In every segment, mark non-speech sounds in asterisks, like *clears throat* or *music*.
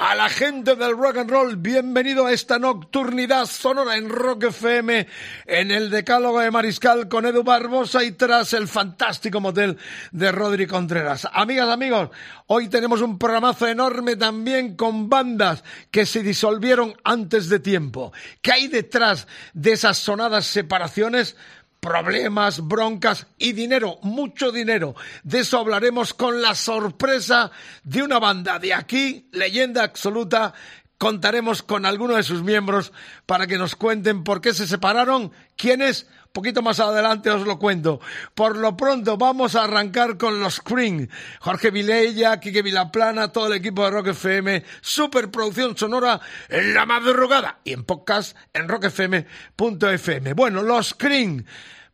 A la gente del rock and roll, bienvenido a esta nocturnidad sonora en Rock FM, en el Decálogo de Mariscal con Edu Barbosa y tras el fantástico motel de Rodri Contreras. Amigas, amigos, hoy tenemos un programazo enorme también con bandas que se disolvieron antes de tiempo. ¿Qué hay detrás de esas sonadas separaciones? Problemas, broncas y dinero, mucho dinero. De eso hablaremos con la sorpresa de una banda de aquí, leyenda absoluta. Contaremos con alguno de sus miembros para que nos cuenten por qué se separaron, quiénes, poquito más adelante os lo cuento. Por lo pronto vamos a arrancar con los Cream. Jorge Vilella, Quique Vilaplana, todo el equipo de Rock FM, superproducción sonora en la madrugada y en podcast en rockfm.fm. Bueno, los Cream,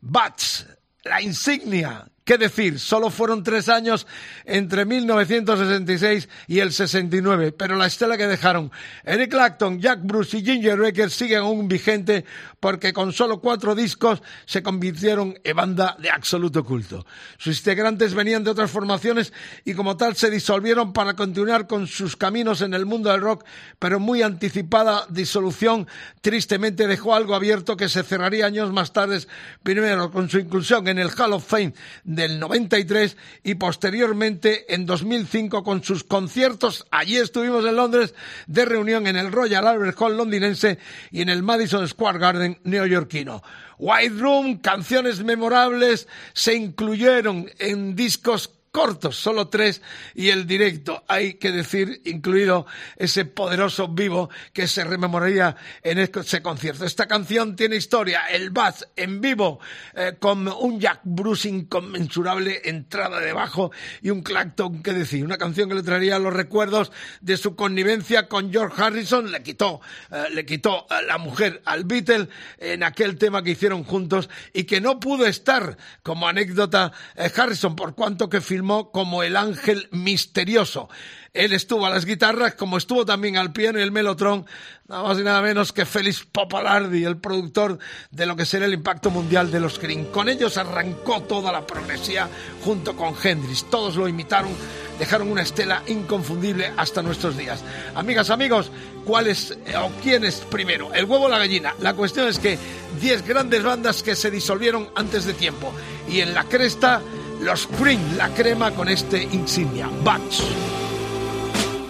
Bats, la insignia. ¿Qué decir? Solo fueron tres años entre 1966 y el 69, pero la estela que dejaron Eric Clapton, Jack Bruce y Ginger Baker siguen aún vigente porque con solo cuatro discos se convirtieron en banda de absoluto culto. Sus integrantes venían de otras formaciones y como tal se disolvieron para continuar con sus caminos en el mundo del rock, pero muy anticipada disolución tristemente dejó algo abierto que se cerraría años más tarde, primero con su inclusión en el Hall of Fame del 93 y posteriormente en 2005 con sus conciertos, allí estuvimos en Londres, de reunión en el Royal Albert Hall londinense y en el Madison Square Garden neoyorquino. White Room, canciones memorables, se incluyeron en discos cortos, solo tres, y el directo, hay que decir, incluido ese poderoso vivo que se rememoraría en ese concierto. Esta canción tiene historia, el Bass en vivo, eh, con un Jack Bruce inconmensurable, entrada de bajo y un Clacton, que decir, una canción que le traería los recuerdos de su connivencia con George Harrison, le quitó, eh, le quitó a la mujer al Beatle en aquel tema que hicieron juntos y que no pudo estar como anécdota eh, Harrison por cuanto que filmó como el ángel misterioso. Él estuvo a las guitarras, como estuvo también al piano y el melotron, nada más y nada menos que Félix Popalardi, el productor de lo que será el impacto mundial de los Cream. Con ellos arrancó toda la progresía junto con Hendrix. Todos lo imitaron, dejaron una estela inconfundible hasta nuestros días. Amigas, amigos, ¿cuál es eh, o quién es primero? ¿El huevo o la gallina? La cuestión es que 10 grandes bandas que se disolvieron antes de tiempo. Y en la cresta los Cream, la crema con este insignia, Bunch.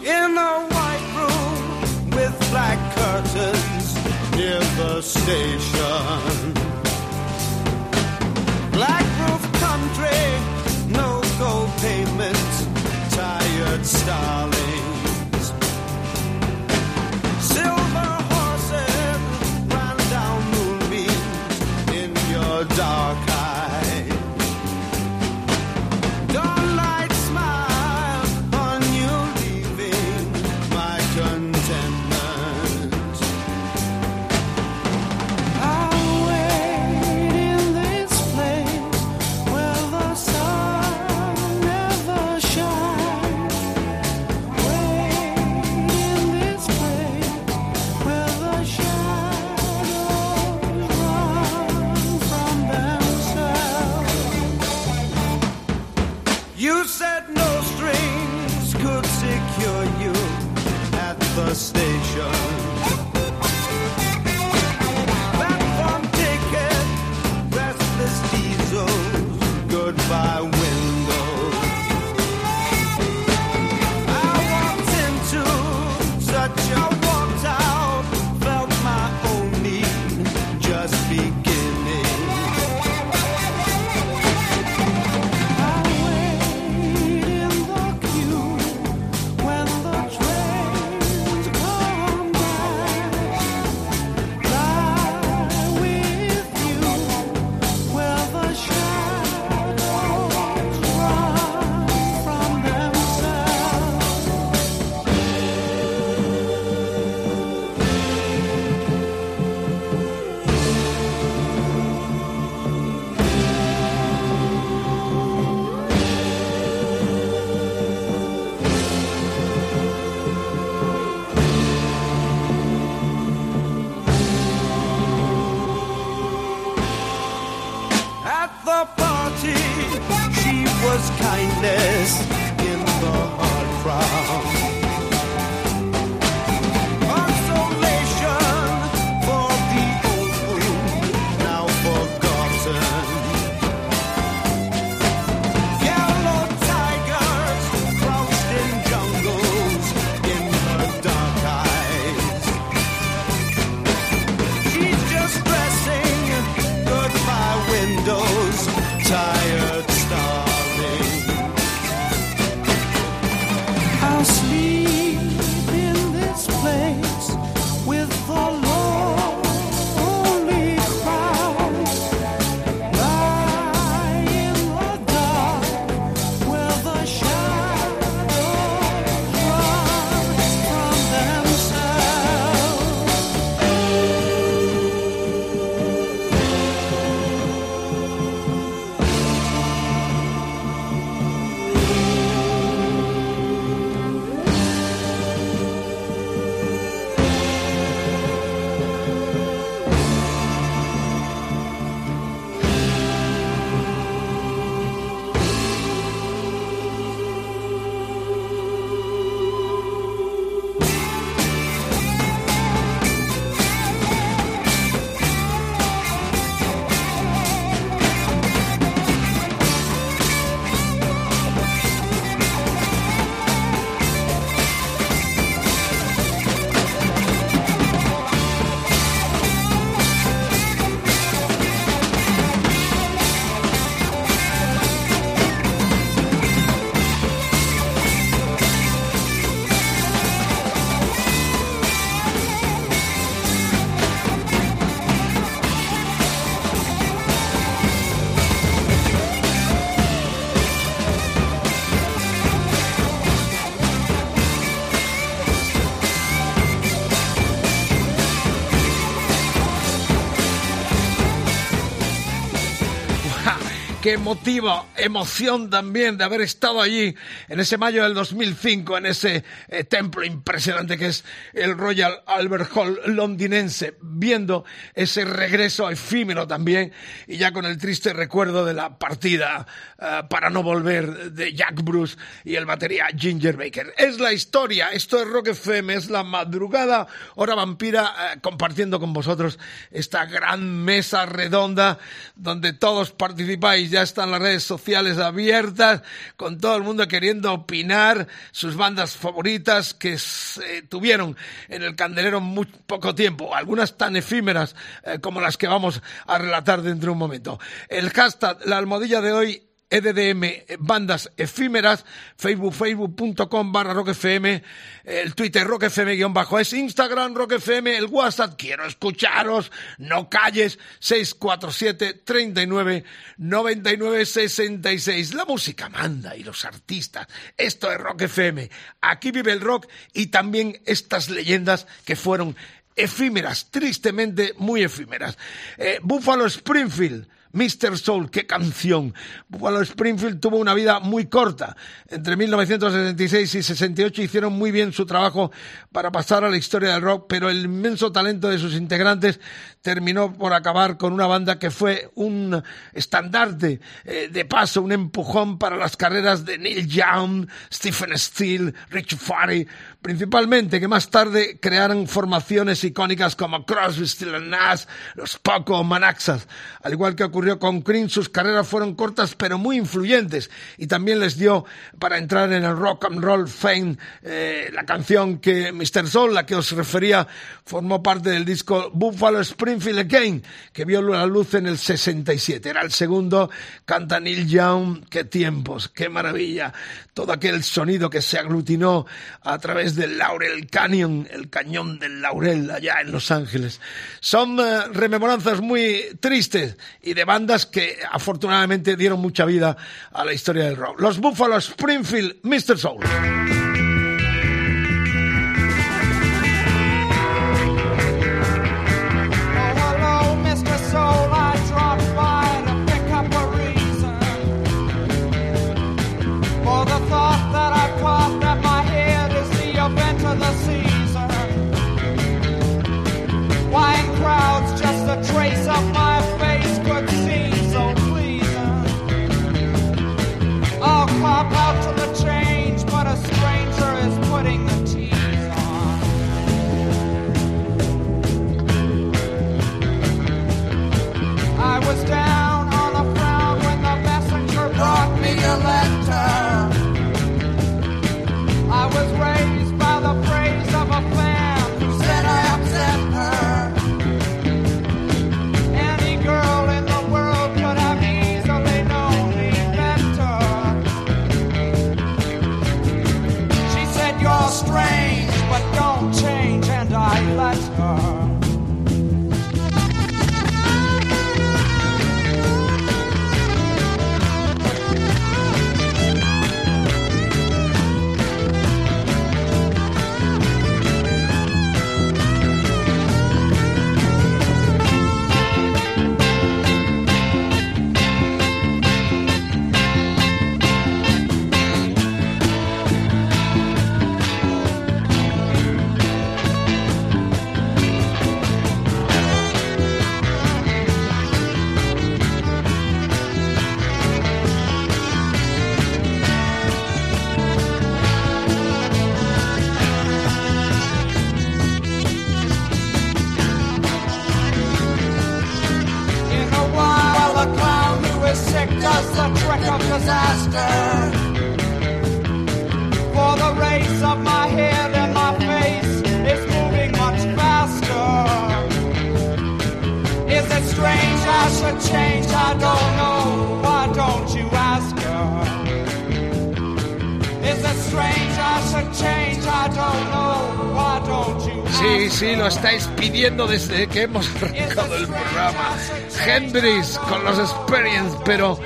in a white room with black curtains near the station. Black roof country, no gold pavement, tired starlings. Silver horses ran down moonbeams in your dark the station. Qué emotiva emoción también de haber estado allí en ese mayo del 2005, en ese eh, templo impresionante que es el Royal Albert Hall londinense, viendo ese regreso efímero también y ya con el triste recuerdo de la partida eh, para no volver de Jack Bruce y el batería Ginger Baker. Es la historia, esto es Rock FM, es la madrugada, hora vampira, eh, compartiendo con vosotros esta gran mesa redonda donde todos participáis, ya están las redes sociales abiertas, con todo el mundo queriendo opinar sus bandas favoritas que se tuvieron en el candelero muy poco tiempo, algunas tan efímeras eh, como las que vamos a relatar dentro de un momento. El hashtag, la almohadilla de hoy, EDDM, bandas efímeras, Facebook, facebook.com barra rockfm, el Twitter rockfm guion bajo es, Instagram rockfm, el WhatsApp, quiero escucharos, no calles, 647 39 99 66. La música manda y los artistas. Esto es Rock FM. Aquí vive el rock y también estas leyendas que fueron efímeras, tristemente muy efímeras. Eh, Buffalo Springfield. Mr. Soul, qué canción. Buffalo Springfield tuvo una vida muy corta. Entre 1976 y 68 hicieron muy bien su trabajo para pasar a la historia del rock, pero el inmenso talento de sus integrantes terminó por acabar con una banda que fue un estandarte eh, de paso, un empujón para las carreras de Neil Young, Stephen Steele, Rich Farry, principalmente que más tarde crearon formaciones icónicas como Crosby, Stills Nash, los Poco, Manaxas. Al igual que ocurrió con Cream, sus carreras fueron cortas pero muy influyentes y también les dio para entrar en el rock and roll fame eh, la canción que Mr. Soul, la que os refería, formó parte del disco Buffalo Springfield Again, que vio la luz en el 67. Era el segundo, canta Neil Young, qué tiempos, qué maravilla. Todo aquel sonido que se aglutinó a través del Laurel Canyon, el cañón del Laurel allá en Los Ángeles. Son uh, rememoranzas muy tristes y de bandas que afortunadamente dieron mucha vida a la historia del rock. Los Buffalo Springfield, Mr. Soul. I was down pidiendo desde que hemos *laughs* arrancado el programa. Hendrix con los Experience, pero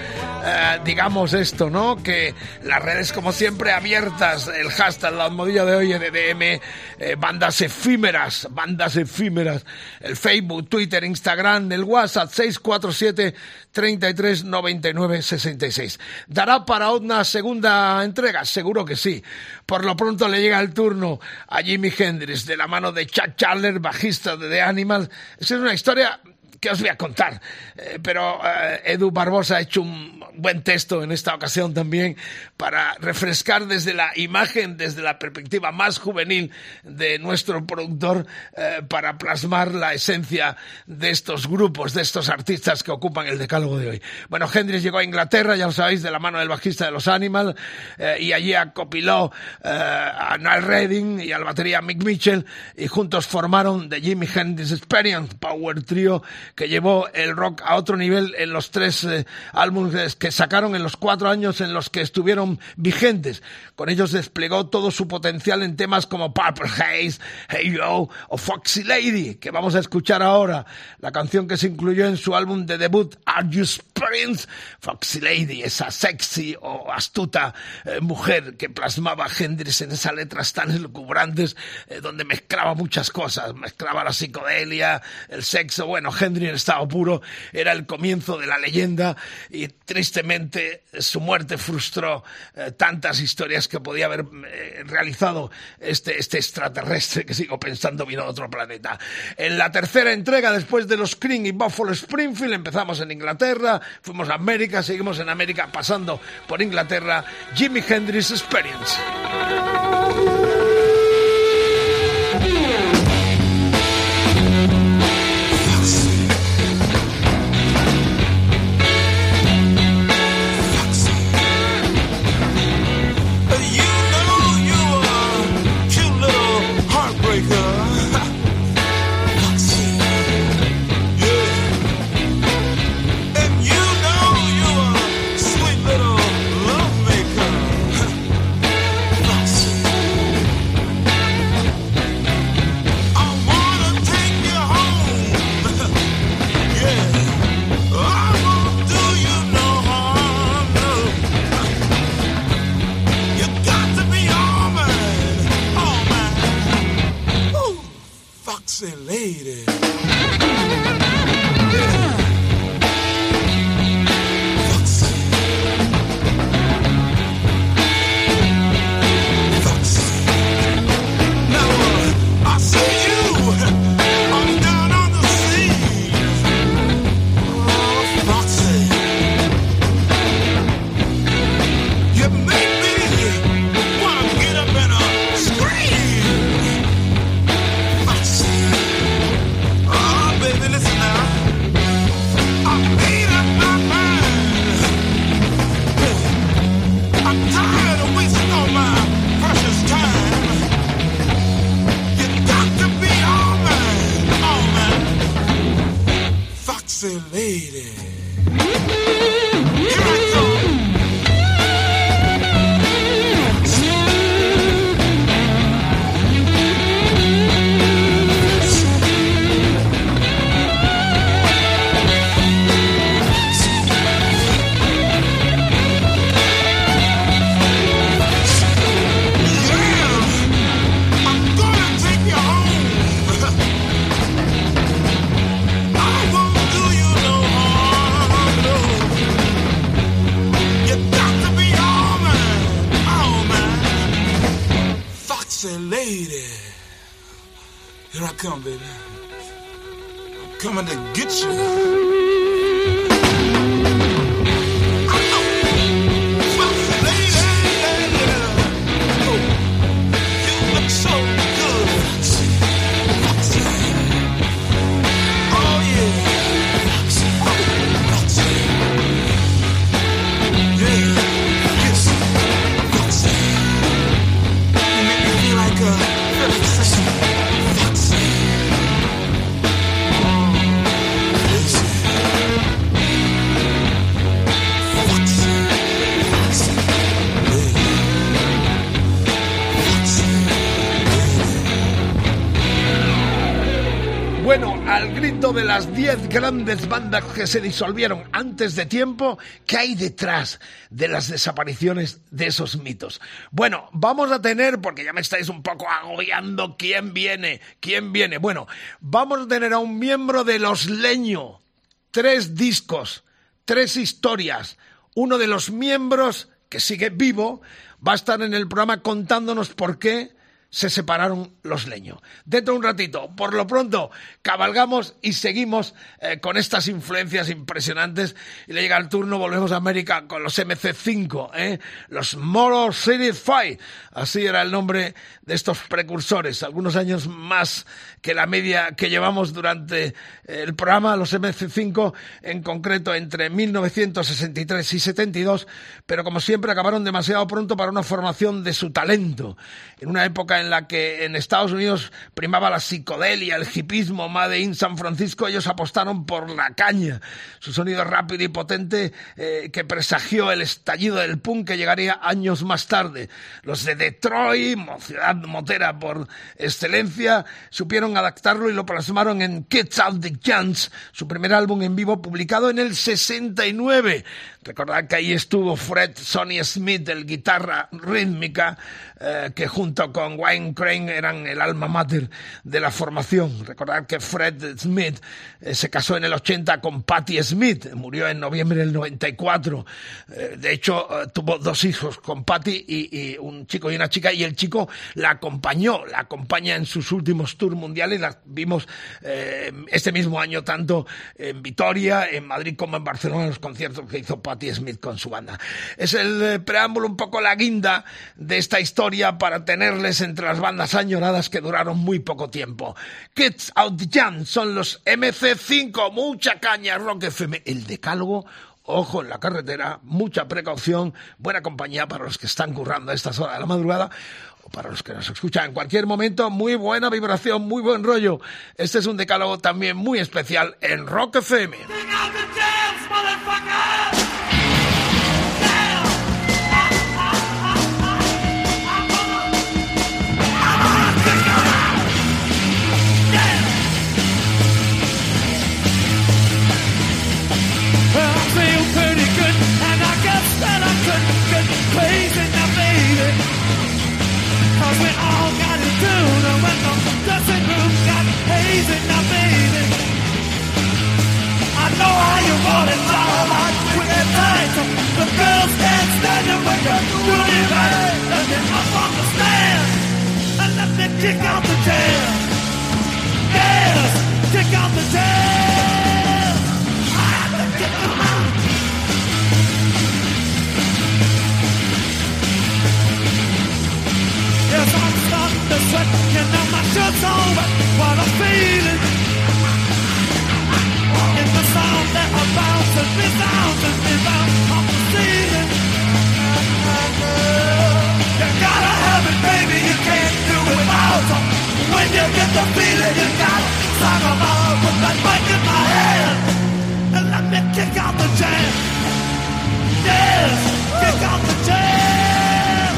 eh, digamos esto, ¿no? Que las redes, como siempre, abiertas. El hashtag, la almohadilla de hoy, EDM, eh, bandas efímeras, bandas efímeras. El Facebook, Twitter, Instagram, el WhatsApp, 647 33 99 66. ¿Dará para una segunda entrega? Seguro que sí. Por lo pronto le llega el turno a Jimi Hendrix de la mano de Chuck Charler, bajista de The Animals. Es una historia que os voy a contar. Eh, pero eh, Edu Barbosa ha hecho un buen texto en esta ocasión también para refrescar desde la imagen, desde la perspectiva más juvenil de nuestro productor, eh, para plasmar la esencia de estos grupos, de estos artistas que ocupan el decálogo de hoy. Bueno, Hendrix llegó a Inglaterra, ya lo sabéis, de la mano del bajista de los Animals, eh, y allí acopiló a Niall Redding y al batería Mick Mitchell, y juntos formaron The Jimi Hendrix Experience, Power Trio, que llevó el rock a otro nivel en los tres eh, álbumes que sacaron en los cuatro años en los que estuvieron vigentes. Con ellos desplegó todo su potencial en temas como Purple Haze, Hey Yo o Foxy Lady, que vamos a escuchar ahora. La canción que se incluyó en su álbum de debut, Are You Experience? Foxy Lady, esa sexy o astuta eh, mujer que plasmaba a Hendrix en esas letras tan elucubrantes, eh, donde mezclaba muchas cosas, mezclaba la psicodelia, el sexo, bueno, Hendrix en estado puro, era el comienzo de la leyenda y tristemente su muerte frustró eh, tantas historias que podía haber eh, realizado este, este extraterrestre que sigo pensando vino de otro planeta. En la tercera entrega, después de los Cream y Buffalo Springfield, empezamos en Inglaterra, fuimos a América, seguimos en América pasando por Inglaterra, Jimi Hendrix Experience. 10 grandes bandas que se disolvieron antes de tiempo, ¿qué hay detrás de las desapariciones de esos mitos? Bueno, vamos a tener, porque ya me estáis un poco agobiando, ¿quién viene? ¿Quién viene? Bueno, vamos a tener a un miembro de Los Leño, tres discos, tres historias. Uno de los miembros, que sigue vivo, va a estar en el programa contándonos por qué se separaron los leños. Dentro de un ratito, por lo pronto, cabalgamos y seguimos eh, con estas influencias impresionantes. Y le llega el turno, volvemos a América con los MC5, ¿eh? los Motor City Five. Así era el nombre de estos precursores, algunos años más que la media que llevamos durante el programa, los MC5, en concreto entre 1963 y 72, pero como siempre acabaron demasiado pronto para una formación de su talento, en una época en la que en Estados Unidos primaba la psicodelia, el hipismo, Made in San Francisco, ellos apostaron por la caña, su sonido rápido y potente eh, que presagió el estallido del punk que llegaría años más tarde. Los de Detroit, ciudad motera por excelencia, supieron adaptarlo y lo plasmaron en Kids Out the Chance, su primer álbum en vivo publicado en el 69. Recordad que ahí estuvo Fred Sonny Smith, el guitarra rítmica, eh, que junto con Wayne Crane eran el alma mater de la formación. Recordad que Fred Smith eh, se casó en el 80 con Patti Smith, murió en noviembre del 94. Eh, de hecho, eh, tuvo dos hijos con Patti y, y, un chico y una chica, y el chico la acompañó, la acompaña en sus últimos tours mundiales. La vimos eh, este mismo año tanto en Vitoria, en Madrid como en Barcelona, en los conciertos que hizo Patti Smith con su banda. Es el preámbulo, un poco la guinda de esta historia para tenerles las bandas añoradas que duraron muy poco tiempo. Kids Out Jam son los MC5, mucha caña, Rock FM, el decálogo ojo en la carretera, mucha precaución, buena compañía para los que están currando a estas horas de la madrugada o para los que nos escuchan en cualquier momento, muy buena vibración, muy buen rollo. Este es un decálogo también muy especial en Rock FM. Kick out the jam. Yes, kick out the jam. I have to. Yes, I'm starting to sweat, and now my shirt's all wet. What I'm feeling is the sound that I bounce and resounds and rebounds off the ceiling. You gotta out. When you get the feeling you got Talk about put that mic in my hand. And let me kick out the jam. Yes, kick out the jam.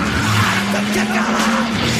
Ah, Kick out.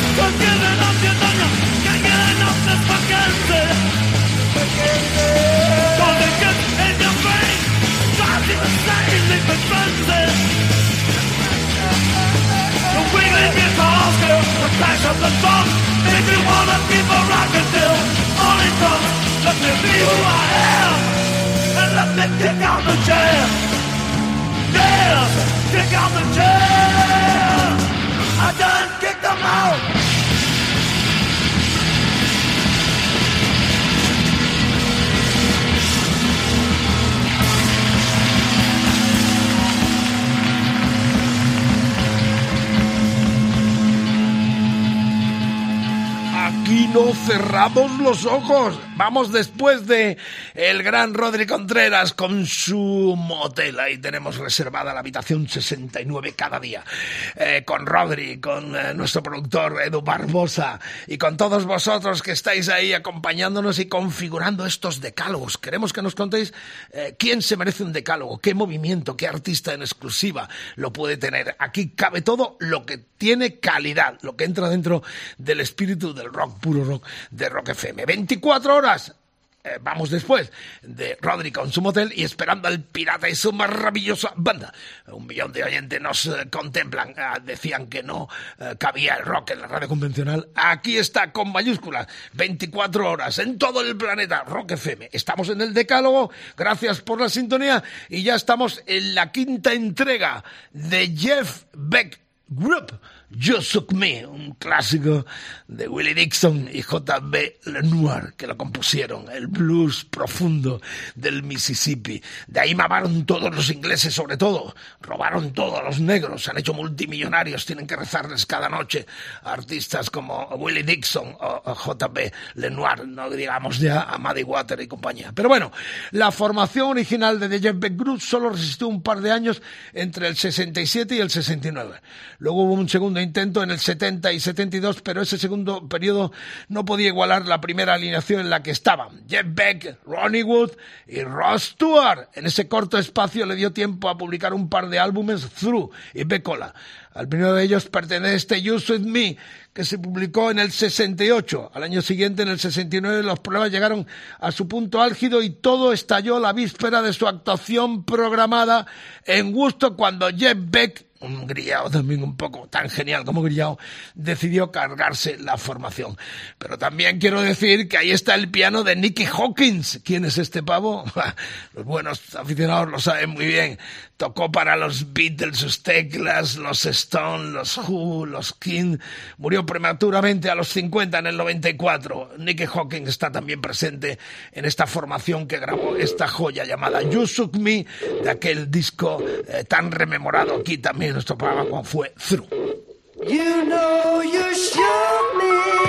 Can't get enough fucking in your brain, drives you insane. The the wanna a. Let me be who I am, and let me kick out the jam. Yeah, kick out the jam. I done out. No cerramos los ojos. Vamos después de el gran Rodri Contreras con su motel. Ahí tenemos reservada la habitación 69 cada día. Eh, con Rodri, con eh, nuestro productor Edu Barbosa y con todos vosotros que estáis ahí acompañándonos y configurando estos decálogos. Queremos que nos contéis eh, quién se merece un decálogo, qué movimiento, qué artista en exclusiva lo puede tener. Aquí cabe todo lo que tiene calidad, lo que entra dentro del espíritu del rock, puro de Rock FM. 24 horas. eh, vamos después de Rodri con su motel y esperando al pirata y su maravillosa banda. Un millón de oyentes nos eh, contemplan. Ah, decían que no eh, cabía el rock en la radio convencional. Aquí está con mayúsculas. 24 horas en todo el planeta. Rock FM. Estamos en el decálogo. Gracias por la sintonía. Y ya estamos en la quinta entrega de Jeff Beck Group. You Shook Me, un clásico de Willie Dixon y J.B. Lenoir, que lo compusieron, el blues profundo del Mississippi. De ahí mamaron todos los ingleses, sobre todo. Robaron todos los negros, se han hecho multimillonarios, tienen que rezarles cada noche a artistas como Willie Dixon o, J.B. Lenoir, no digamos ya a Muddy Water y compañía. Pero bueno, la formación original de The Jeff Beck Group solo resistió un par de años entre el 67 y el 69. Luego hubo un segundo intento en el 70 y 72, pero ese segundo periodo no podía igualar la primera alineación en la que estaban. Jeff Beck, Ronnie Wood y Ross Stewart. En ese corto espacio le dio tiempo a publicar un par de álbumes, Through y Becola. Al primero de ellos pertenece este You With Me, que se publicó en el 68. Al año siguiente, en el 69, los problemas llegaron a su punto álgido y todo estalló la víspera de su actuación programada en Gusto cuando Jeff Beck un grillado también un poco tan genial como grillado, decidió cargarse la formación. Pero también quiero decir que ahí está el piano de Nicky Hawkins. ¿Quién es este pavo? *laughs* Los buenos aficionados lo saben muy bien. Tocó para los Beatles sus teclas, los Stone, los Who, los King. Murió prematuramente a los 50 en el 94. Nicky Hawkins está también presente en esta formación que grabó esta joya llamada You Shook Me, de aquel disco eh, tan rememorado aquí también en nuestro programa como fue Through. You know you shook me.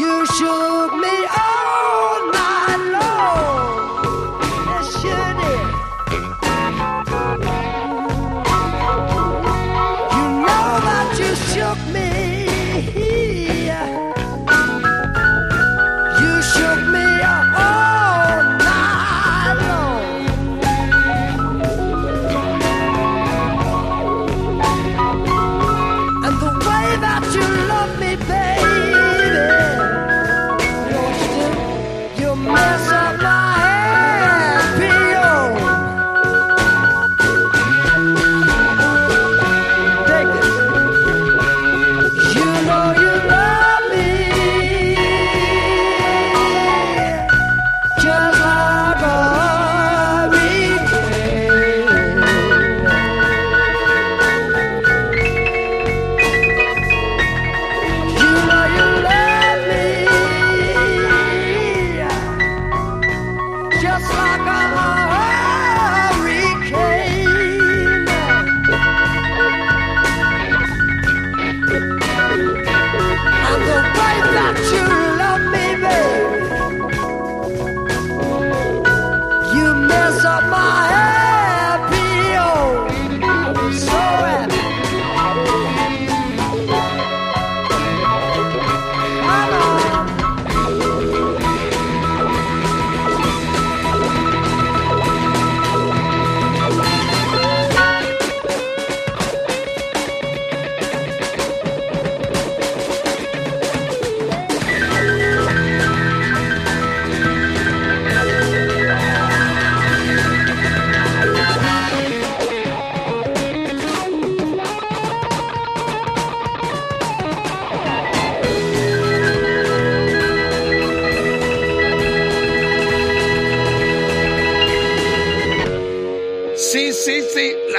You shook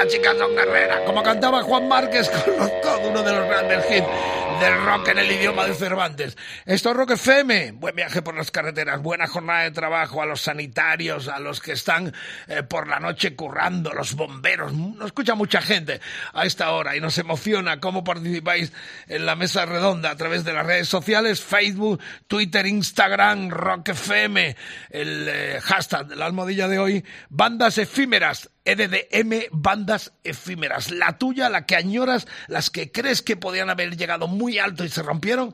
las chicas son guerreras. Como cantaba Juan Márquez con los, uno de los grandes hits del rock en el idioma de Cervantes. Esto es Rock FM. Buen viaje por las carreteras, buena jornada de trabajo a los sanitarios, a los que están eh, por la noche currando, los bomberos. Nos escucha mucha gente a esta hora y nos emociona cómo participáis en la mesa redonda a través de las redes sociales, Facebook, Twitter, Instagram, Rock FM, el eh, hashtag, la almohadilla de hoy, bandas efímeras. EDDM bandas efímeras. La tuya, la que añoras, las que crees que podían haber llegado muy alto y se rompieron.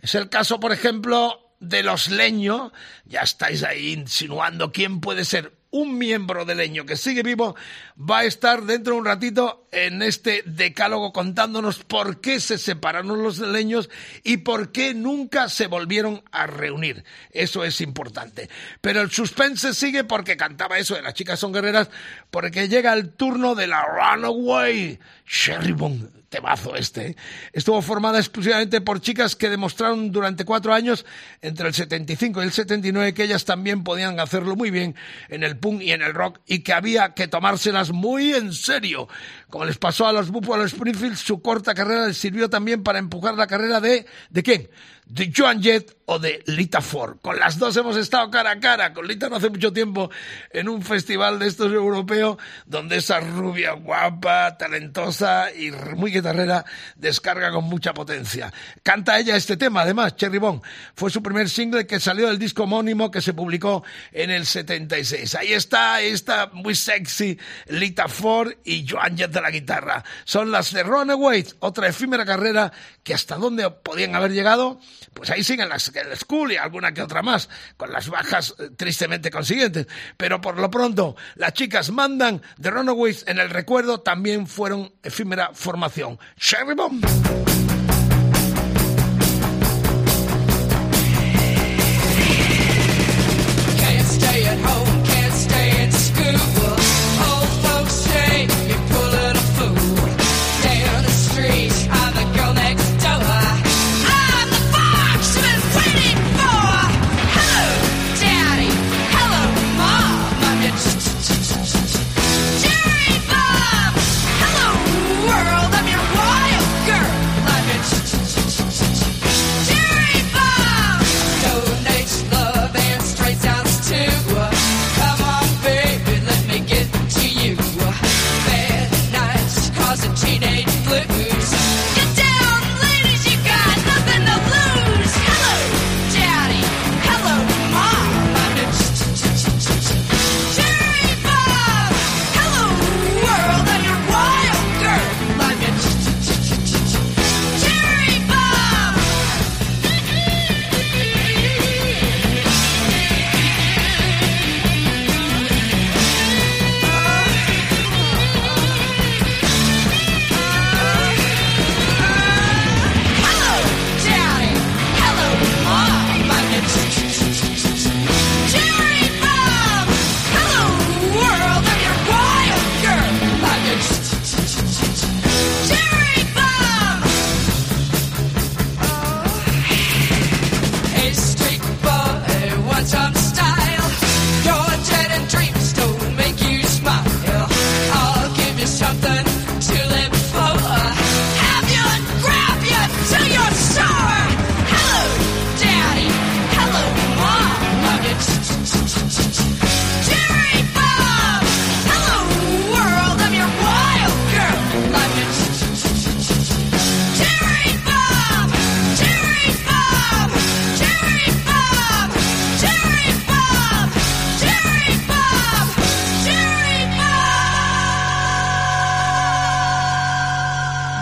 Es el caso, por ejemplo, de los leños. Ya estáis ahí insinuando quién puede ser un miembro de Leño que sigue vivo, va a estar dentro de un ratito en este decálogo contándonos por qué se separaron los leños y por qué nunca se volvieron a reunir. Eso es importante. Pero el suspense sigue porque cantaba eso de las chicas son guerreras, porque llega el turno de la Runaway Sherry Bong temazo este. Estuvo formada exclusivamente por chicas que demostraron durante cuatro años, entre el 75 y el 79, que ellas también podían hacerlo muy bien en el punk y en el rock y que había que tomárselas muy en serio. Como les pasó a los Buffalo Springfield, su corta carrera les sirvió también para empujar la carrera de... ¿De quién? De Joan Jett o de Lita Ford. Con las dos hemos estado cara a cara. Con Lita no hace mucho tiempo en un festival de estos europeos donde esa rubia guapa, talentosa y muy guitarrera descarga con mucha potencia. Canta ella este tema, además, Cherry Bone. Fue su primer single que salió del disco homónimo que se publicó en el 76. Ahí está, esta muy sexy Lita Ford y Joan Jett de la guitarra. Son las de Runaways, otra efímera carrera que hasta dónde podían haber llegado pues ahí siguen las el School y alguna que otra más, con las bajas eh, tristemente consiguientes. Pero por lo pronto, las chicas mandan de Runaways en el recuerdo también fueron efímera formación. Sherry Bomb.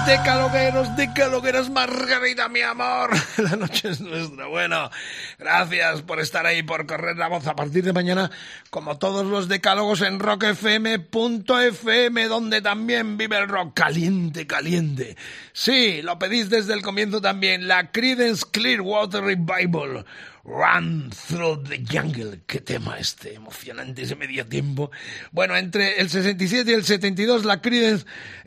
Decalogueros, decalogueras, Margarita, mi amor. *laughs* La noche es nuestra. Bueno, gracias por estar ahí, por correr la voz a partir de mañana, como todos los decálogos en rockfm.fm, donde también vive el rock caliente, caliente. Sí, lo pedís desde el comienzo también, la Creedence Clearwater Revival. Run Through the Jungle. Qué tema este, emocionante ese medio tiempo. Bueno, entre el 67 y el 72 la Creedence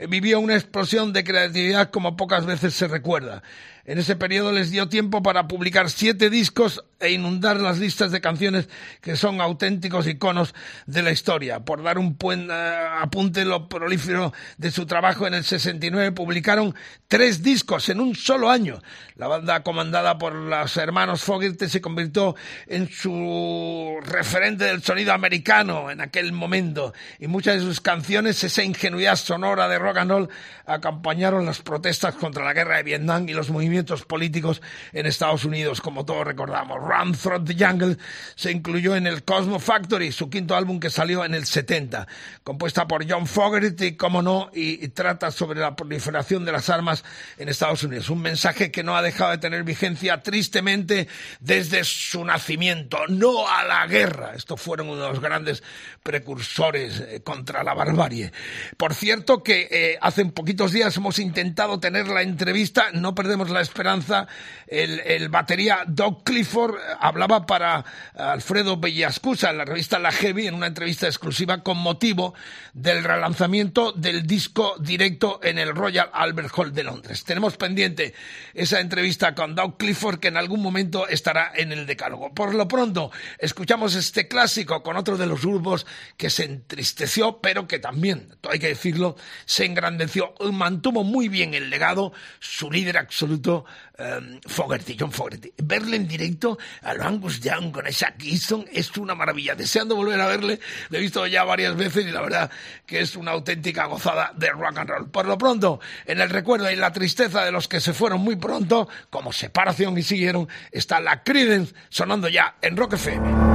vivió una explosión de creatividad como pocas veces se recuerda. En ese periodo les dio tiempo para publicar siete discos e inundar las listas de canciones que son auténticos iconos de la historia. Por dar un buen eh, apunte lo prolífero de su trabajo en el 69, publicaron tres discos en un solo año. La banda comandada por los hermanos Fogerty se convirtió en su referente del sonido americano en aquel momento y muchas de sus canciones, esa ingenuidad sonora de rock and roll, acompañaron las protestas contra la guerra de Vietnam y los movimientos políticos en Estados Unidos, como todos recordamos. Run Through the Jungle se incluyó en el Cosmo Factory, su quinto álbum que salió en el 70, compuesta por John Fogerty, como no, y, y trata sobre la proliferación de las armas en Estados Unidos. Un mensaje que no ha dejado de tener vigencia tristemente desde su nacimiento. No a la guerra. Estos fueron uno de los grandes precursores eh, contra la barbarie. Por cierto que eh, hace poquitos días hemos intentado tener la entrevista, no perdemos la esperanza, el, el batería Doc Clifford hablaba para Alfredo Bellascusa en la revista La Heavy en una entrevista exclusiva con motivo del relanzamiento del disco directo en el Royal Albert Hall de Londres. Tenemos pendiente esa entrevista con Doug Clifford que en algún momento estará en el decálogo. Por lo pronto, escuchamos este clásico con otro de los grupos que se entristeció, pero que también, hay que decirlo, se engrandeció, mantuvo muy bien el legado, su líder absoluto, um, Fogerty, John Fogerty. Verle en directo al Angus Young con esa Keystone es una maravilla. Deseando volver a verle, lo he visto ya varias veces y la verdad que es una auténtica gozada de rock and roll. Por lo pronto, en el recuerdo y la tristeza de los que se fueron muy pronto, como separación y siguieron, está la Creedence sonando ya en Rock FM.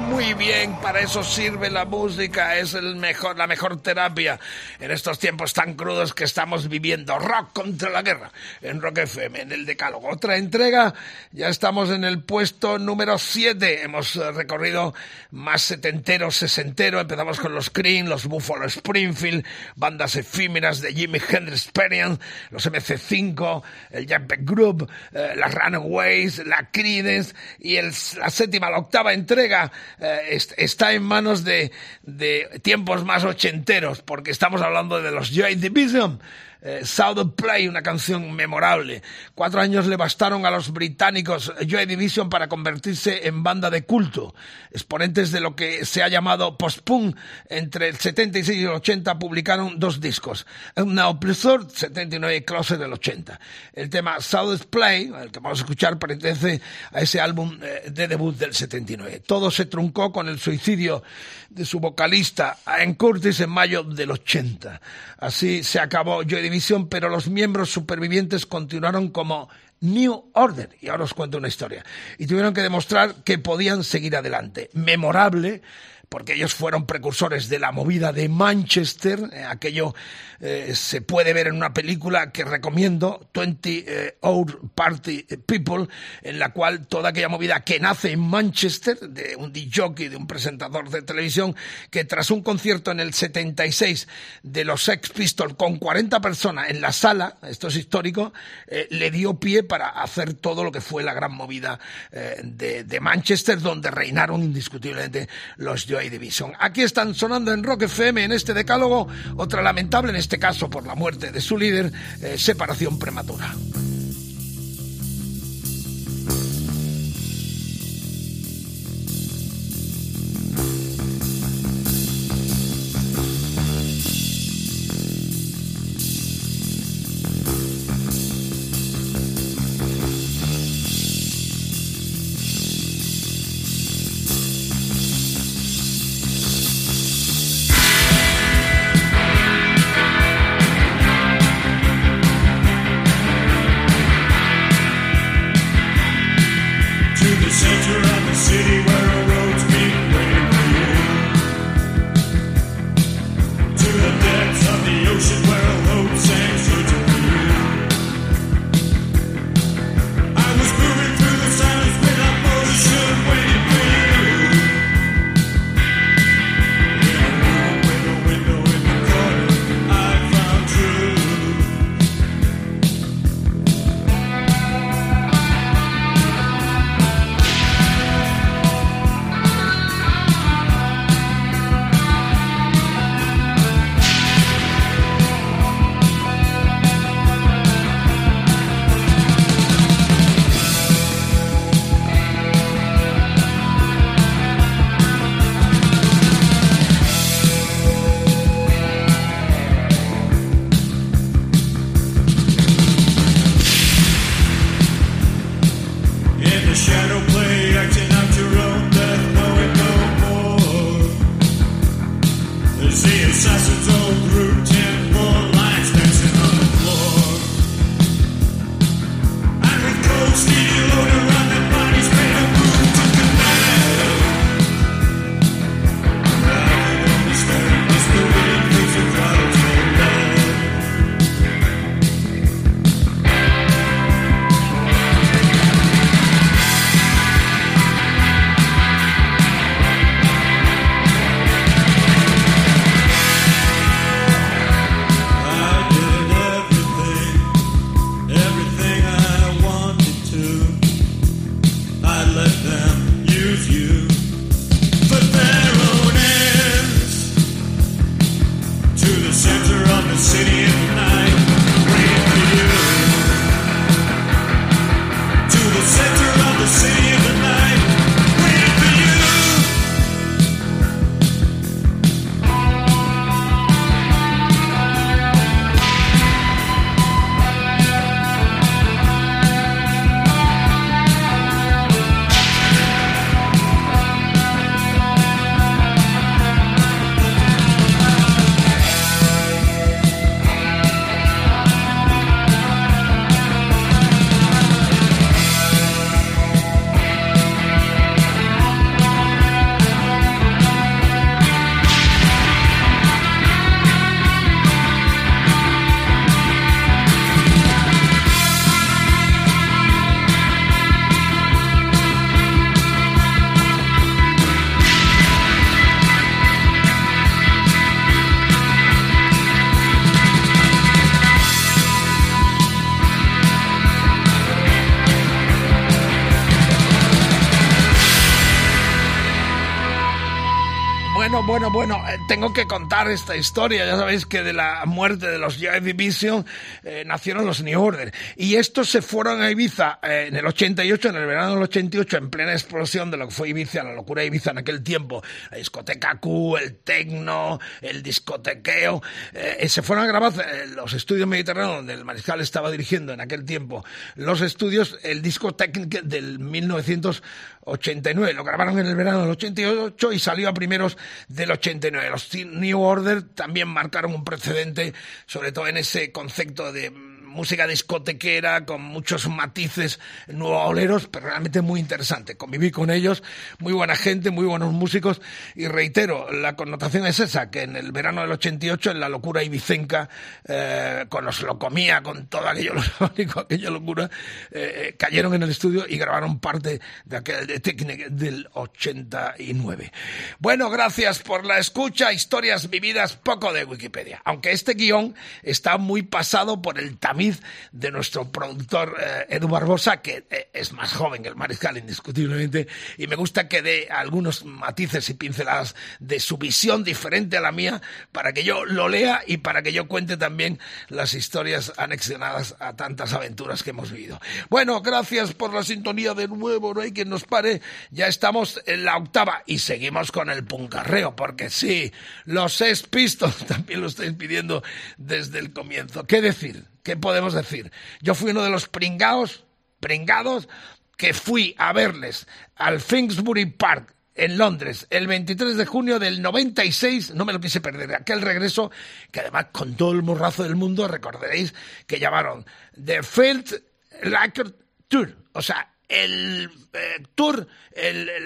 Muy bien. Para eso sirve la música, es el mejor, la mejor terapia en estos tiempos tan crudos que estamos viviendo. Rock contra la guerra en Rock FM, en el Decálogo. Otra entrega, ya estamos en el puesto número 7. Hemos eh, recorrido más setentero, sesentero. Empezamos con los Cream, los Buffalo Springfield, bandas efímeras de Jimi Hendrix Experience, los MC5, el Jack Group, eh, las Runaways, la Creedence y la séptima, la octava entrega eh, está en manos de, de tiempos más ochenteros, porque estamos hablando de los Joy Division eh, South Play, una canción memorable. Cuatro años le bastaron a los británicos Joy Division para convertirse en banda de culto. Exponentes de lo que se ha llamado post-punk, entre el 76 y el 80 publicaron dos discos. Now Pleasure, 79 y Closer del 80. El tema South Play, el que vamos a escuchar, pertenece a ese álbum eh, de debut del 79. Todo se truncó con el suicidio de su vocalista, Ian Curtis, en mayo del 80. Así se acabó Joy Division, pero los miembros supervivientes continuaron como New Order. Y ahora os cuento una historia. Y tuvieron que demostrar que podían seguir adelante. Memorable porque ellos fueron precursores de la movida de Manchester, eh, aquello eh, se puede ver en una película que recomiendo, 20 eh, Hour Party People, en la cual toda aquella movida que nace en Manchester, de un DJ, de un presentador de televisión, que tras un concierto en el 76 de los Sex Pistols con 40 personas en la sala, esto es histórico, le dio pie para hacer todo lo que fue la gran movida de, Manchester, donde reinaron indiscutiblemente los Aquí están sonando en Rock FM en este decálogo, otra lamentable, en este caso por la muerte de su líder, eh, separación prematura. Tengo que contar esta historia. Ya sabéis que de la muerte de los Joy Division eh, nacieron los New Order. Y estos se fueron a Ibiza eh, en el 88, en el verano del 88, en plena explosión de lo que fue Ibiza, la locura de Ibiza en aquel tiempo. La discoteca Q, el tecno, el discotequeo. se fueron a grabar los estudios mediterráneos donde el mariscal estaba dirigiendo en aquel tiempo los estudios, el disco técnico del 1989. Lo grabaron en el verano del 88 y salió a primeros del 89. Los New Order también marcaron un precedente, sobre todo en ese concepto de música discotequera con muchos matices nuevoleros, pero realmente muy interesante. Conviví con ellos, muy buena gente, muy buenos músicos y reitero, la connotación es esa, que en el verano del 88, en la locura ibicenca, eh, con los lo comía, con todo aquello, *laughs* aquella locura, eh, cayeron en el estudio y grabaron parte de aquel de Technic del 89. Bueno, gracias por la escucha, historias vividas, poco de Wikipedia, aunque este guion está muy pasado por el de nuestro productor eh, Edu Barbosa, que eh, es más joven que el mariscal indiscutiblemente, y me gusta que dé algunos matices y pinceladas de su visión diferente a la mía para que yo lo lea y para que yo cuente también las historias anexionadas a tantas aventuras que hemos vivido. Bueno, gracias por la sintonía de nuevo, no hay quien nos pare, ya estamos en la octava y seguimos con el puncarreo, porque sí, los seis pistos *laughs* también lo estáis pidiendo desde el comienzo. ¿Qué decir? ¿Qué podemos decir? Yo fui uno de los pringados, pringados, que fui a verles al Finsbury Park en Londres el 23 de junio del 96, no me lo quise perder, aquel regreso que además con todo el morrazo del mundo recordaréis que llamaron The Field Record Tour, o sea, el eh, tour,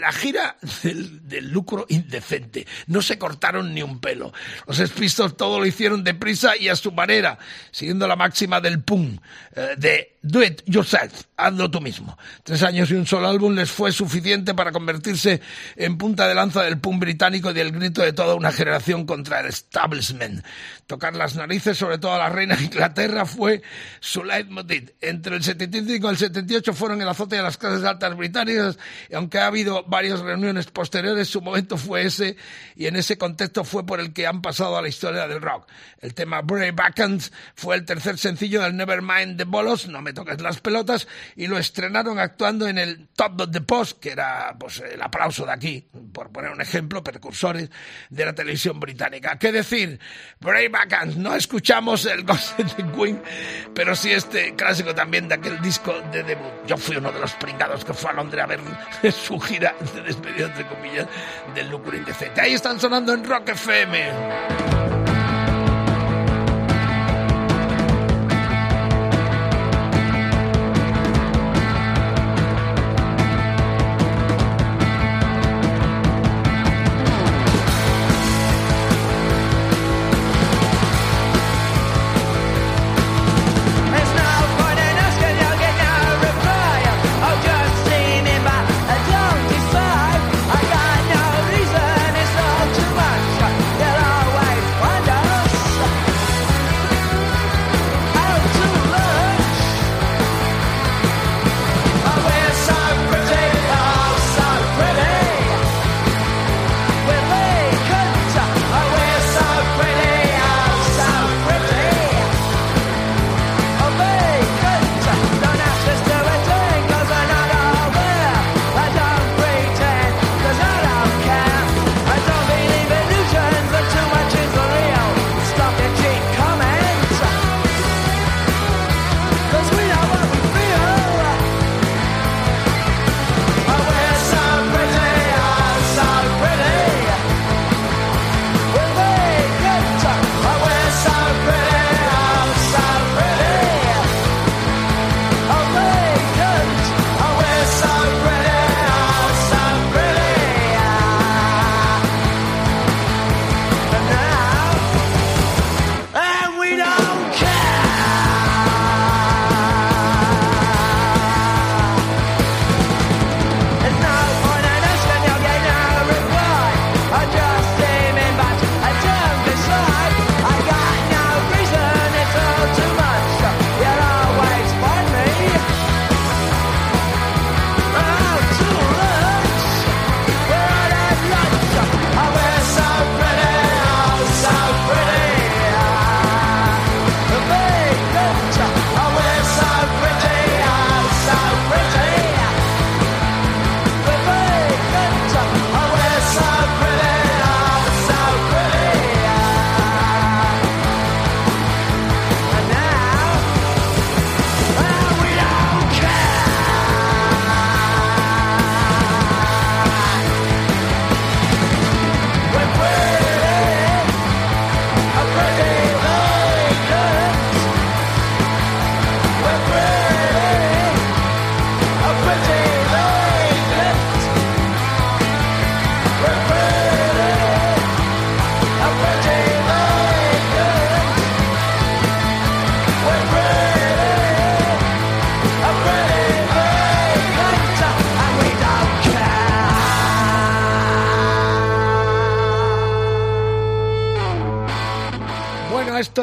la gira del, lucro indecente. No se cortaron ni un pelo. Los Spistos todo lo hicieron deprisa y a su manera, siguiendo la máxima del pum, eh, de do it yourself, hazlo tú mismo. Tres años y un solo álbum les fue suficiente para convertirse en punta de lanza del pum británico y del grito de toda una generación contra el establishment. Tocar las narices, sobre todo a la reina de Inglaterra, fue su leitmotiv. Entre el 75 y el 78 fueron el azote de las clases altas británicas aunque ha habido varias reuniones posteriores, su momento fue ese, y en ese contexto fue por el que han pasado a la historia del rock. El tema Brave Backhands fue el tercer sencillo del Nevermind de Bolos, No me toques las pelotas, y lo estrenaron actuando en el Top of the Post, que era pues el aplauso de aquí, por poner un ejemplo, precursores de la televisión británica. ¿Qué decir? Brave Backhands, no escuchamos el of the Queen, pero sí este clásico también de aquel disco de debut. Yo fui uno de los pringados que fue a a ver *laughs* su gira de despedida, entre comillas, del lucro indecente. Ahí están sonando en Rock FM.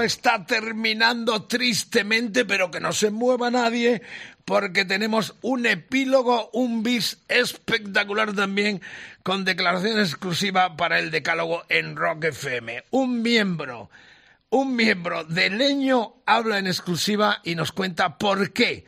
Está terminando tristemente, pero que no se mueva nadie, porque tenemos un epílogo, un bis espectacular también, con declaración exclusiva para el decálogo en Rock FM. Un miembro, un miembro de Leño habla en exclusiva y nos cuenta por qué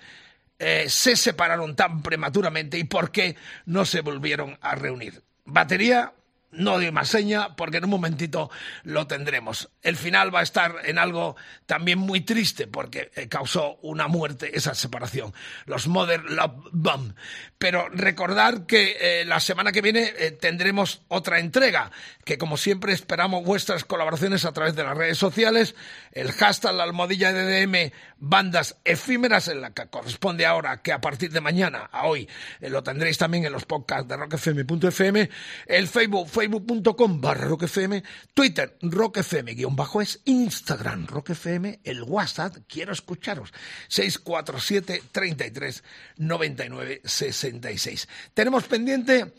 eh, se separaron tan prematuramente y por qué no se volvieron a reunir. Batería, no doy más seña porque en un momentito lo tendremos. El final va a estar en algo también muy triste porque eh, causó una muerte esa separación. Los Mother Love Bomb. Pero recordar que eh, la semana que viene eh, tendremos otra entrega que como siempre esperamos vuestras colaboraciones a través de las redes sociales. El hashtag la almohadilla de DM bandas efímeras en la que corresponde ahora que a partir de mañana a hoy lo tendréis también en los podcasts de rockfm.fm. El Facebook facebook.com barra rockfm, Twitter rockfm guion bajo es, Instagram rockfm, el WhatsApp, quiero escucharos, 647 33 99 66. Tenemos pendiente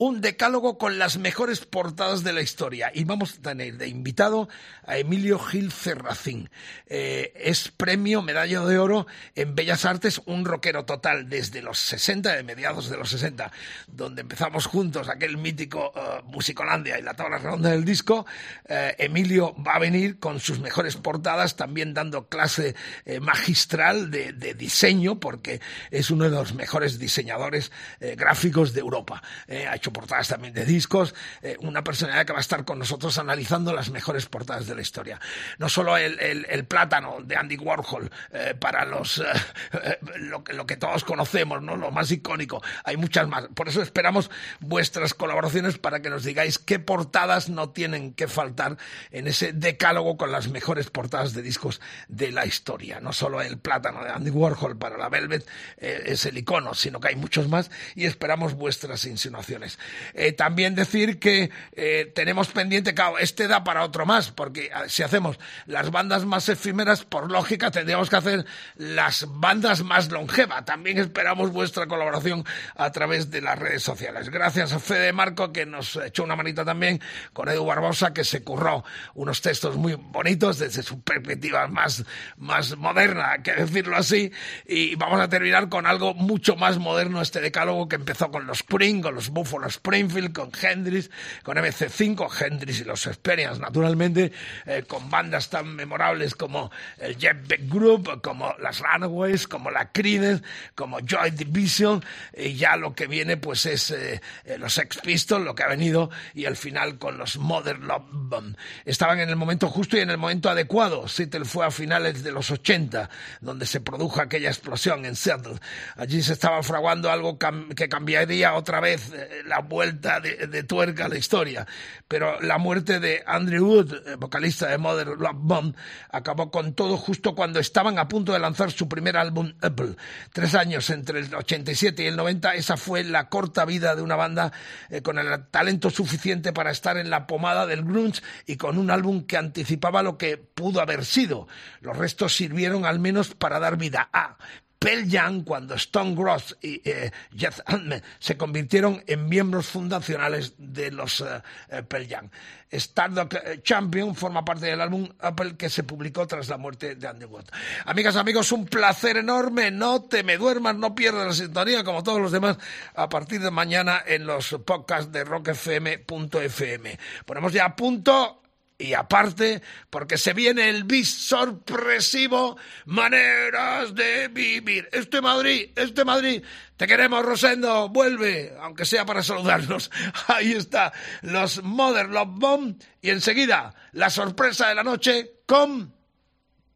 un decálogo con las mejores portadas de la historia. Y vamos a tener de invitado a Emilio Gil Ferracín. Eh, es premio Medalla de Oro en Bellas Artes, un rockero total desde los 60, de mediados de los 60, donde empezamos juntos aquel mítico uh, Musicolandia y la tabla redonda del disco. Eh, Emilio va a venir con sus mejores portadas, también dando clase eh, magistral de, de, diseño, porque es uno de los mejores diseñadores gráficos de Europa. ha hecho portadas también de discos, eh, una personalidad que va a estar con nosotros analizando las mejores portadas de la historia. No solo el, el, plátano de Andy Warhol eh, para los eh, lo, que, lo que todos conocemos, ¿no? lo más icónico, hay muchas más. Por eso esperamos vuestras colaboraciones para que nos digáis qué portadas no tienen que faltar en ese decálogo con las mejores portadas de discos de la historia. No solo el plátano de Andy Warhol para la Velvet es el icono, sino que hay muchos más y esperamos vuestras insinuaciones. Eh, también decir que eh, tenemos pendiente, claro, este da para otro más, porque si hacemos las bandas más efímeras, por lógica tendríamos que hacer las bandas más longevas. También esperamos vuestra colaboración a través de las redes sociales. Gracias a Fede Marco, que nos echó una manita también, con Edu Barbosa, que se curró unos textos muy bonitos desde su perspectiva más, más moderna, que decirlo así, y vamos a terminar con algo mucho más moderno, este decálogo que empezó con los Spring, con los Buffalo Springfield, con Hendrix, con MC5, Hendrix y los Experience, naturalmente, eh, con bandas tan memorables como el Jeff Beck Group, como las Runaways, como la Creedence, como Joy Division, y ya lo que viene pues es eh, los Sex Pistols, lo que ha venido, y el final con los Modern Love Bomb. Estaban en el momento justo y en el momento adecuado. Seattle fue a finales de los 80, donde se produjo aquella explosión en Seattle. Allí se estaba fraguando algo que cambiaría otra vez eh, la vuelta de, tuerca a la historia. Pero la muerte de Andrew Wood, eh, vocalista de Mother Love Bomb, acabó con todo justo cuando estaban a punto de lanzar su primer álbum Apple. Tres años entre el 87 y el 90, esa fue la corta vida de una banda eh, con el talento suficiente para estar en la pomada del grunge y con un álbum que anticipaba lo que pudo haber sido. Los restos sirvieron al menos para dar vida a Pearl Jam cuando Stone Gross y eh, Jeff Ament se convirtieron en miembros fundacionales de los eh, Pearl Jam. Stardust Champion forma parte del álbum Apple que se publicó tras la muerte de Andy Wood. Amigas, amigos, un placer enorme. No te me duermas, no pierdas la sintonía como todos los demás a partir de mañana en los podcasts de rockfm.fm. Ponemos ya a punto y aparte, porque se viene el bis sorpresivo, maneras de vivir. Este Madrid, este Madrid, te queremos, Rosendo, vuelve, aunque sea para saludarnos. *laughs* Ahí está, los Mother Love Bomb, y enseguida, la sorpresa de la noche con...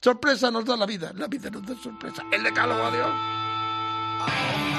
Sorpresa nos da la vida, la vida nos da sorpresa. El decálogo, adiós.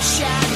shadow.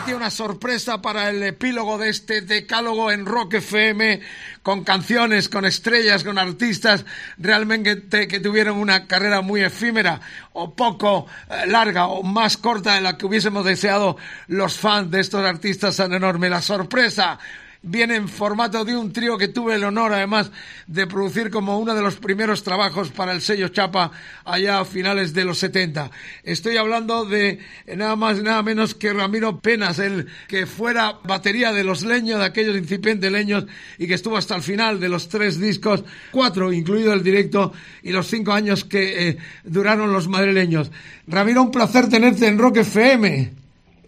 Prometí una sorpresa para el epílogo de este decálogo en Rock FM, con canciones, con estrellas, con artistas realmente te- que tuvieron una carrera muy efímera o poco eh, larga o más corta de la que hubiésemos deseado los fans de estos artistas tan enormes. La sorpresa viene en formato de un trío que tuve el honor además de producir como uno de los primeros trabajos para el sello Chapa allá a finales de los 70. Estoy hablando de nada más y nada menos que Ramiro Penas, el que fuera batería de los leños, de aquellos incipientes leños y que estuvo hasta el final de los tres discos, cuatro incluido el directo y los cinco años que eh, duraron los madrileños. Ramiro, un placer tenerte en Rock FM.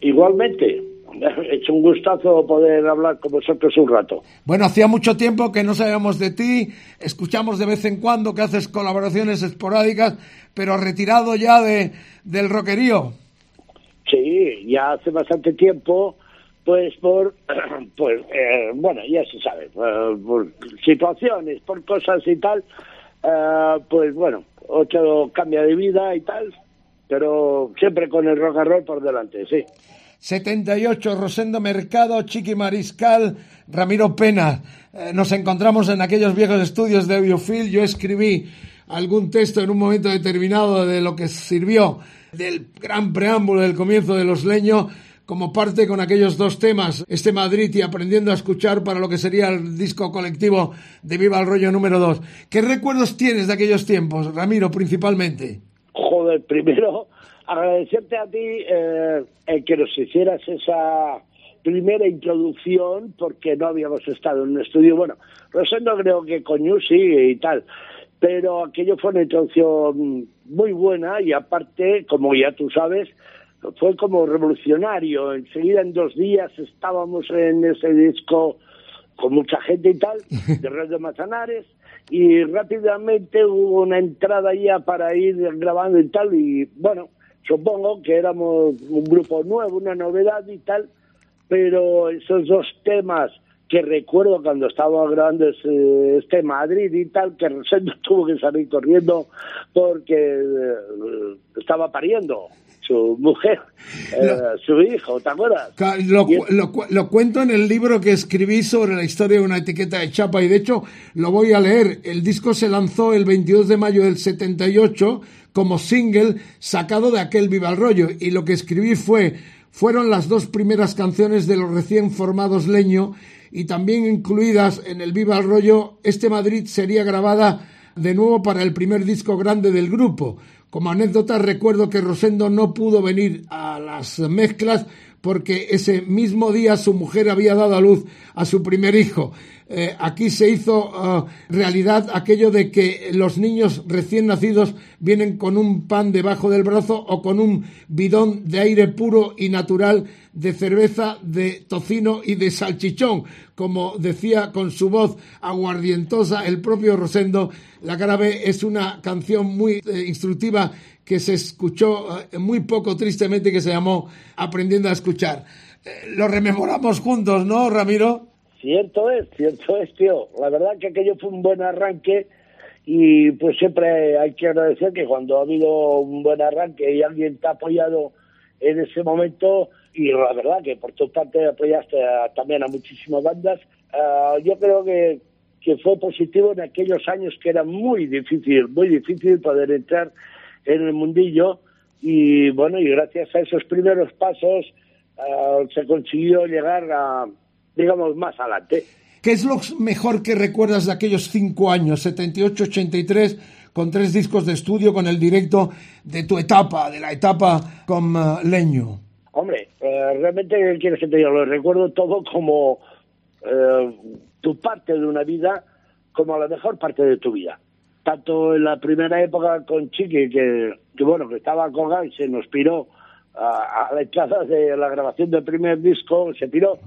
Igualmente, *laughs* es un gustazo poder hablar con vosotros un rato. Bueno, hacía mucho tiempo que no sabíamos de ti, escuchamos de vez en cuando que haces colaboraciones esporádicas, pero retirado ya de, del rockerío. Sí, ya hace bastante tiempo, pues por, *clears throat* pues, eh, bueno, ya se sabe, eh, por situaciones, por cosas y tal, eh, pues bueno, otro cambia de vida y tal, pero siempre con el rock and roll por delante, sí. 78, Rosendo Mercado, Chiqui Mariscal, Ramiro Pena. Eh, nos encontramos en aquellos viejos estudios de Biofil. Yo escribí algún texto en un momento determinado de lo que sirvió del gran preámbulo del comienzo de Los Leños como parte con aquellos dos temas, este Madrid y aprendiendo a escuchar para lo que sería el disco colectivo de Viva el Rollo número 2. ¿Qué recuerdos tienes de aquellos tiempos, Ramiro, principalmente? Joder, primero agradecerte a ti eh, el que nos hicieras esa primera introducción porque no habíamos estado en un estudio. Bueno, Rosendo creo que con You sí y tal, pero aquello fue una introducción muy buena y aparte, como ya tú sabes, fue como revolucionario. Enseguida en dos días estábamos en ese disco con mucha gente y tal, *laughs* de Red de Mazanares, y rápidamente hubo una entrada ya para ir grabando y tal, y bueno, supongo que éramos un grupo nuevo, una novedad y tal, pero esos dos temas que recuerdo cuando estaba grabando ese, este Madrid y tal, que *laughs* Rosendo tuvo que salir corriendo porque eh, estaba pariendo su mujer, *laughs* eh, su hijo, ¿te acuerdas? Lo, lo lo cuento en el libro que escribí sobre la historia de una etiqueta de chapa y de hecho lo voy a leer. El disco se lanzó el 22 de mayo del 78 como single sacado de aquel Viva el y lo que escribí fue fueron las dos primeras canciones de los recién formados Leño y también incluidas en el Viva el Rollo Este Madrid sería grabada de nuevo para el primer disco grande del grupo. Como anécdota recuerdo que Rosendo no pudo venir a las mezclas porque ese mismo día su mujer había dado a luz a su primer hijo. Eh, aquí se hizo ah, realidad aquello de que los niños recién nacidos vienen con un pan debajo del brazo o con un bidón de aire puro y natural de cerveza, de tocino y de salchichón. Como decía con su voz aguardientosa el propio Rosendo, La cara B es una canción muy eh, instructiva que se escuchó eh, muy poco tristemente que se llamó Aprendiendo a escuchar. Lo rememoramos juntos, ¿no, Ramiro? Cierto es, cierto es, tío. La verdad que aquello fue un buen arranque y pues siempre hay que agradecer que cuando ha habido un buen arranque y alguien te ha apoyado en ese momento y la verdad que por tu parte apoyaste a- también a muchísimas bandas, ah, yo creo que, que fue positivo en aquellos años que era muy difícil, muy difícil poder entrar en el mundillo y bueno, y gracias a esos primeros pasos ah, se consiguió llegar a, digamos, más adelante. ¿Qué es lo mejor que recuerdas de aquellos cinco años, 78-83, con tres discos de estudio, con el directo de tu etapa, de la etapa con eh, Leño? Hombre, eh, realmente, ¿qué quieres que te diga? Lo recuerdo todo como eh, tu parte de una vida, como la mejor parte de tu vida. Tanto en la primera época con Chiqui, que, que bueno, que estaba colgado y se nos piró a, a la entrada de la grabación del primer disco, se piró,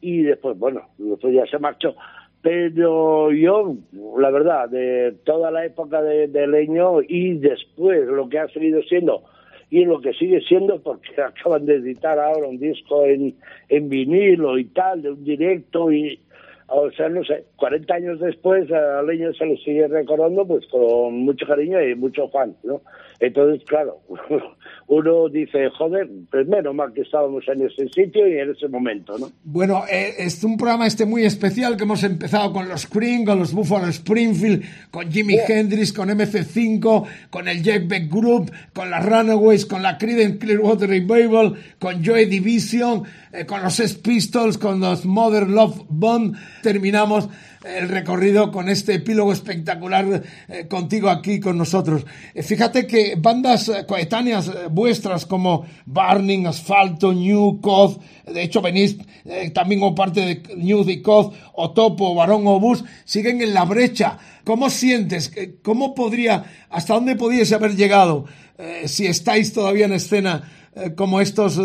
y después, bueno, después ya se marchó. Pero yo, la verdad, de toda la época de, Leño y después lo que ha seguido siendo y lo que sigue siendo porque *laughs* acaban de editar ahora un disco en, en vinilo y tal, de un directo y, o sea, no sé, 40 años después a Leño se le sigue recordando pues con mucho cariño y mucho fan, ¿no? Entonces, claro, *laughs* uno dice, joder, pues menos mal que estábamos en ese sitio y en ese momento, ¿no? Bueno, eh, es un programa este muy especial que hemos empezado con los Cream, con los Buffalo Springfield, con Jimi Hendrix, con MC5, con el Jack Beck Group, con las Runaways, con la Creedence Clearwater Revival, con Joy Division, eh, con los Sex Pistols, con los Mother Love Bond. Terminamos el recorrido con este epílogo espectacular eh, contigo aquí con nosotros. Eh, fíjate que bandas coetáneas vuestras como Burning, Asfalto, New, Cod, de hecho venís también como parte de New Cod, o Topo, Barón o Bus, siguen en la brecha. ¿Cómo sientes? ¿Cómo podría, hasta dónde podíais haber llegado si estáis todavía en escena como estos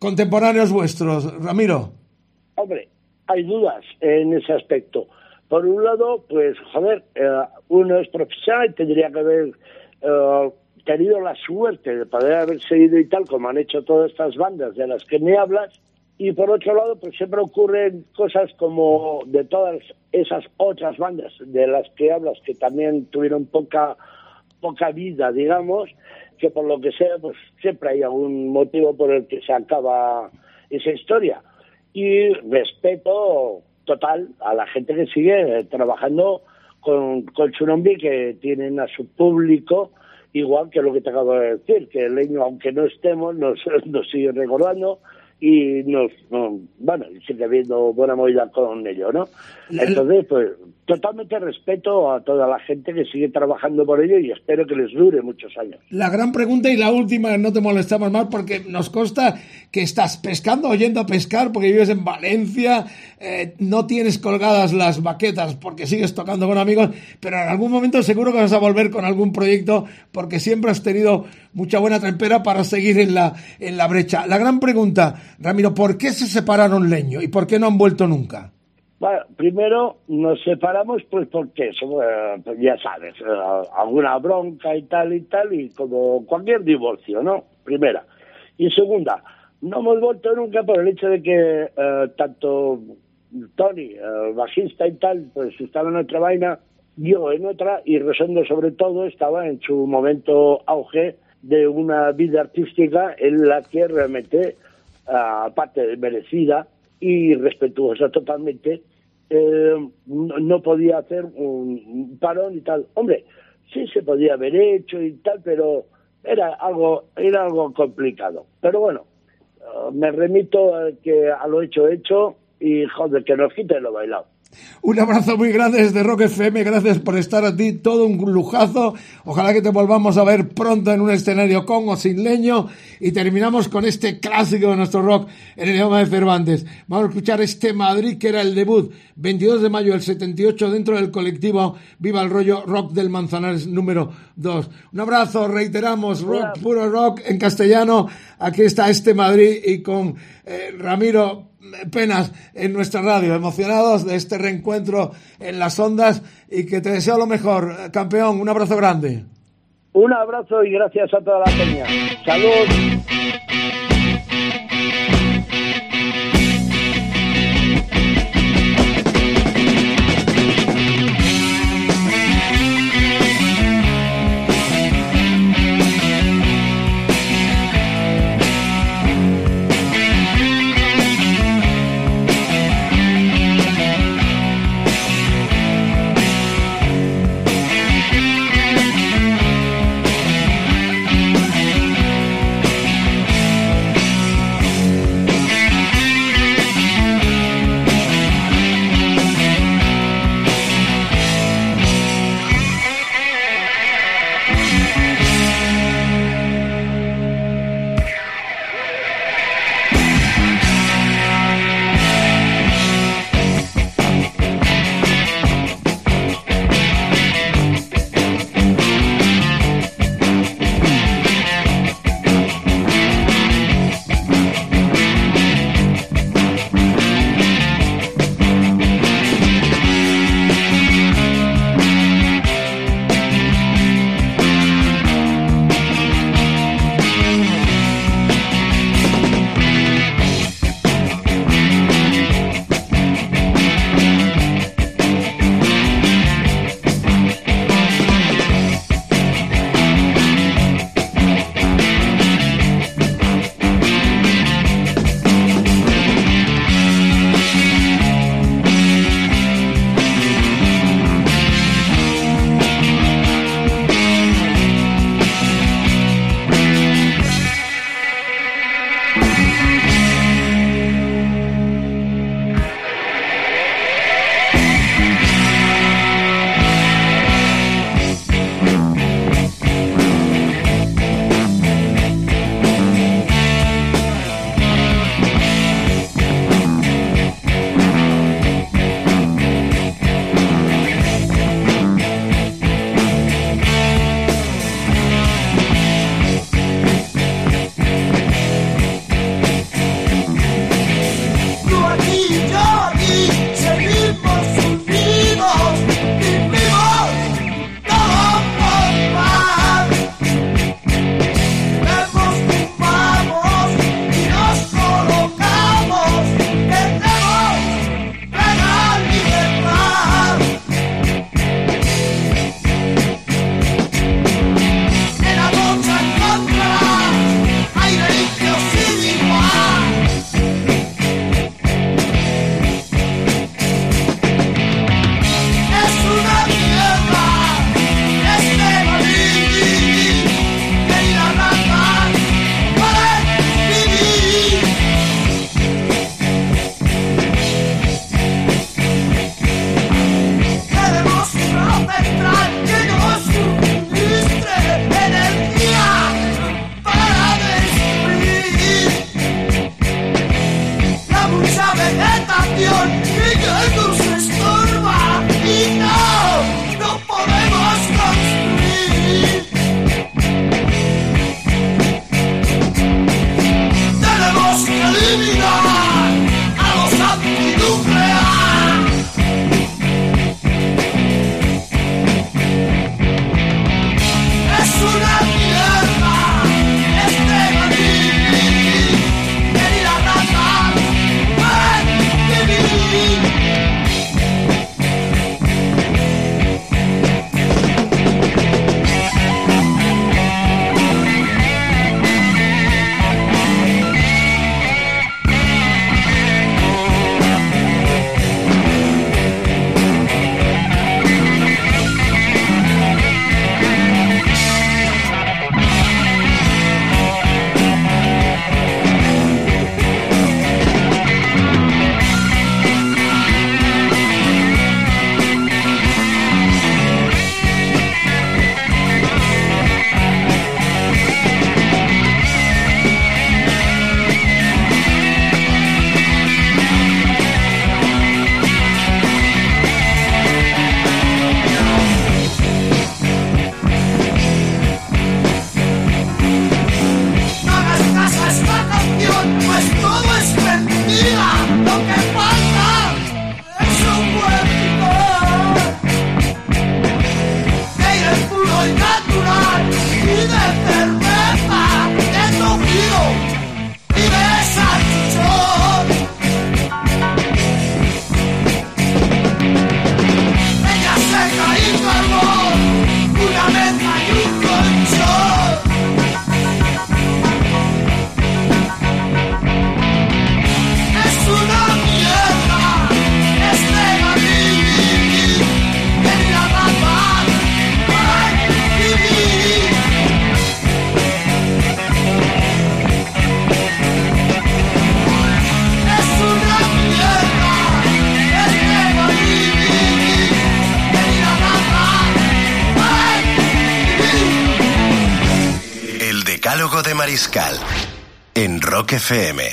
contemporáneos vuestros, Ramiro? Hombre, hay dudas en ese aspecto. Por un lado, pues, joder, eh, uno es profesional y tendría que haber eh, tenido la suerte de poder haber seguido y tal, como han hecho todas estas bandas de las que me hablas, y por otro lado, pues siempre ocurren cosas como de todas esas otras bandas de las que hablas, que también tuvieron poca, poca vida, digamos, que por lo que sea, pues siempre hay algún motivo por el que se acaba esa historia. Y respeto total a la gente que sigue trabajando con, con Tsunami, que tienen a su público, igual que lo que te acabo de decir, que el leño, aunque no estemos, nos, *laughs* nos sigue recordando y nos, no, bueno, sigue habiendo buena movida con ello, ¿no? Entonces, pues, totalmente respeto a toda la gente que sigue trabajando por ello y espero que les dure muchos años. La gran pregunta y la última, no te molestamos más, porque nos consta que estás pescando o yendo a pescar porque vives en Valencia, eh, no tienes colgadas las baquetas porque sigues tocando con amigos, pero en algún momento seguro que vas a volver con algún proyecto porque siempre has tenido mucha buena trempera para seguir en la, en la brecha. La gran pregunta, Ramiro, ¿por qué se separaron Leño y por qué no han vuelto nunca? Bueno, primero nos separamos pues porque eh, ya sabes, eh, alguna bronca y tal y tal, y como cualquier divorcio, ¿no? Primera. Y segunda, no hemos vuelto nunca por el hecho de que eh, tanto Tony, el bajista y tal, pues estaba en otra vaina, yo en otra, y Rosendo sobre todo estaba en su momento auge de una vida artística en la que realmente, aparte de merecida y respetuosa totalmente, eh, no, no podía hacer un, parón y tal. Hombre, sí se podía haber hecho y tal, pero era algo, era algo complicado. Pero bueno, eh, me remito a, que a lo hecho hecho y joder, que nos quite lo bailado. Un abrazo muy grande desde Rock FM, gracias por estar a ti, todo un lujazo. Ojalá que te volvamos a ver pronto en un escenario con o sin leño. Y terminamos con este clásico de nuestro rock en el idioma de Cervantes. Vamos a escuchar este Madrid que era el debut, 22 de mayo del 78, dentro del colectivo Viva el Rollo Rock del Manzanares número 2. Un abrazo, reiteramos, rock, puro rock en castellano. Aquí está este Madrid y con eh, Ramiro penas en nuestra radio, emocionados de este reencuentro en las ondas y que te deseo lo mejor, campeón, un abrazo grande. Un abrazo y gracias a toda la peña. Salud. Come. FM.